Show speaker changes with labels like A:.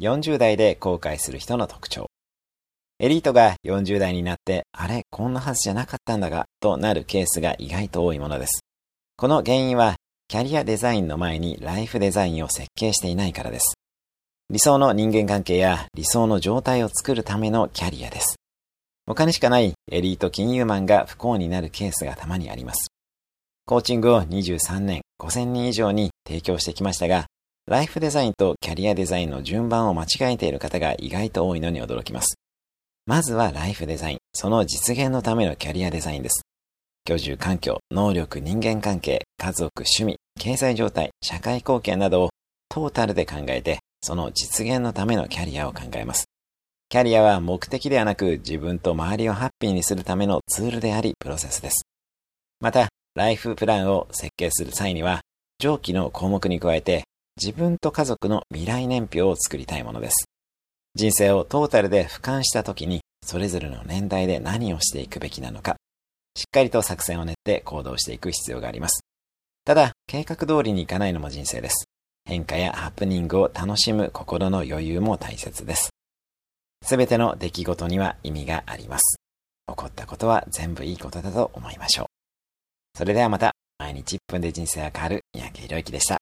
A: 40代で後悔する人の特徴。エリートが40代になって、あれ、こんなはずじゃなかったんだが、となるケースが意外と多いものです。この原因は、キャリアデザインの前にライフデザインを設計していないからです。理想の人間関係や理想の状態を作るためのキャリアです。お金しかないエリート金融マンが不幸になるケースがたまにあります。コーチングを23年5000人以上に提供してきましたが、ライフデザインとキャリアデザインの順番を間違えている方が意外と多いのに驚きます。まずはライフデザイン、その実現のためのキャリアデザインです。居住環境、能力、人間関係、家族、趣味、経済状態、社会貢献などをトータルで考えて、その実現のためのキャリアを考えます。キャリアは目的ではなく自分と周りをハッピーにするためのツールでありプロセスです。また、ライフプランを設計する際には、上記の項目に加えて自分と家族の未来年表を作りたいものです。人生をトータルで俯瞰した時に、それぞれの年代で何をしていくべきなのか、しっかりと作戦を練って行動していく必要があります。ただ、計画通りにいかないのも人生です。変化やハプニングを楽しむ心の余裕も大切です。すべての出来事には意味があります。起こったことは全部いいことだと思いましょう。それではまた、毎日1分で人生が変わる三宅宏之でした。